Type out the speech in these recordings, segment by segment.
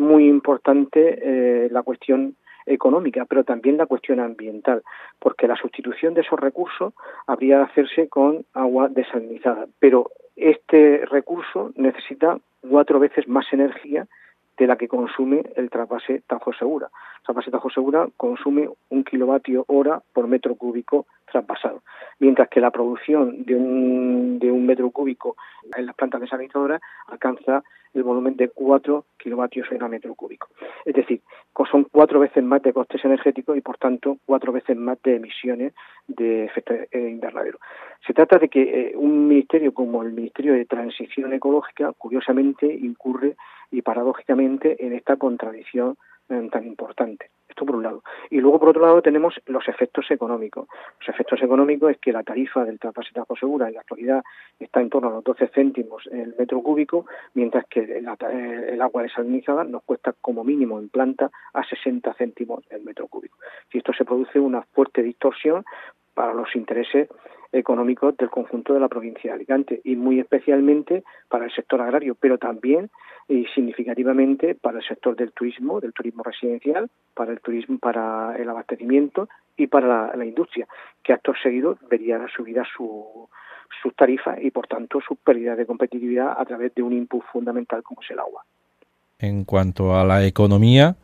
muy importante la cuestión económica, pero también la cuestión ambiental, porque la sustitución de esos recursos habría de hacerse con agua desalinizada, pero este recurso necesita cuatro veces más energía de la que consume el trasvase Tajo Segura. El trasvase Tajo Segura consume un kilovatio hora por metro cúbico traspasado, mientras que la producción de un, metro cúbico en las plantas desalinizadoras alcanza el volumen de 4 kilovatios hora metro cúbico. Es decir, son cuatro veces más de costes energéticos y, por tanto, cuatro veces más de emisiones de efecto invernadero. Se trata de que eh, un ministerio como el Ministerio de Transición Ecológica, curiosamente, incurre y paradójicamente en esta contradicción eh, tan importante. Por un lado. Y luego, por otro lado, tenemos los efectos económicos. Los efectos económicos es que la tarifa del de segura en la actualidad está en torno a los 12 céntimos el metro cúbico, mientras que eh, el agua desalinizada nos cuesta como mínimo en planta a 60 céntimos el metro cúbico. Y esto se produce una fuerte distorsión para los intereses económicos del conjunto de la provincia de Alicante y muy especialmente para el sector agrario, pero también y significativamente para el sector del turismo, del turismo residencial, para el turismo, para el abastecimiento y para la, industria, que acto seguido vería subida su, sus tarifas y por tanto su pérdida de competitividad a través de un input fundamental como es el agua. En cuanto a la economía,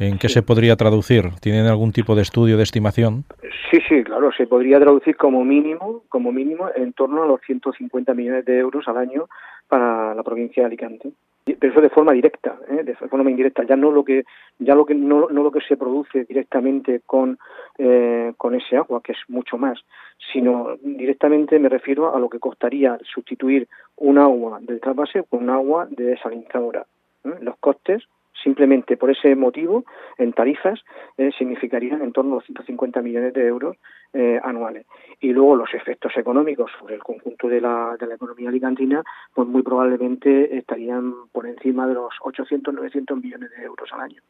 ¿En qué se podría traducir? ¿Tienen algún tipo de estudio de estimación? Sí, sí, claro, se podría traducir como mínimo, como mínimo en torno a los 150 millones de euros al año para la provincia de Alicante. Pero eso de forma directa, ¿eh? de forma indirecta, ya no lo que ya lo que no, no lo que se produce directamente con eh, con ese agua, que es mucho más, sino directamente me refiero a lo que costaría sustituir un agua del trasvase con un agua de desalinizadora. ¿eh? Los costes Simplemente por ese motivo, en tarifas, eh, significarían en torno a 150 millones de euros eh, anuales. Y luego los efectos económicos sobre el conjunto de la, de la economía alicantina, pues muy probablemente estarían por encima de los 800, 900 millones de euros al año.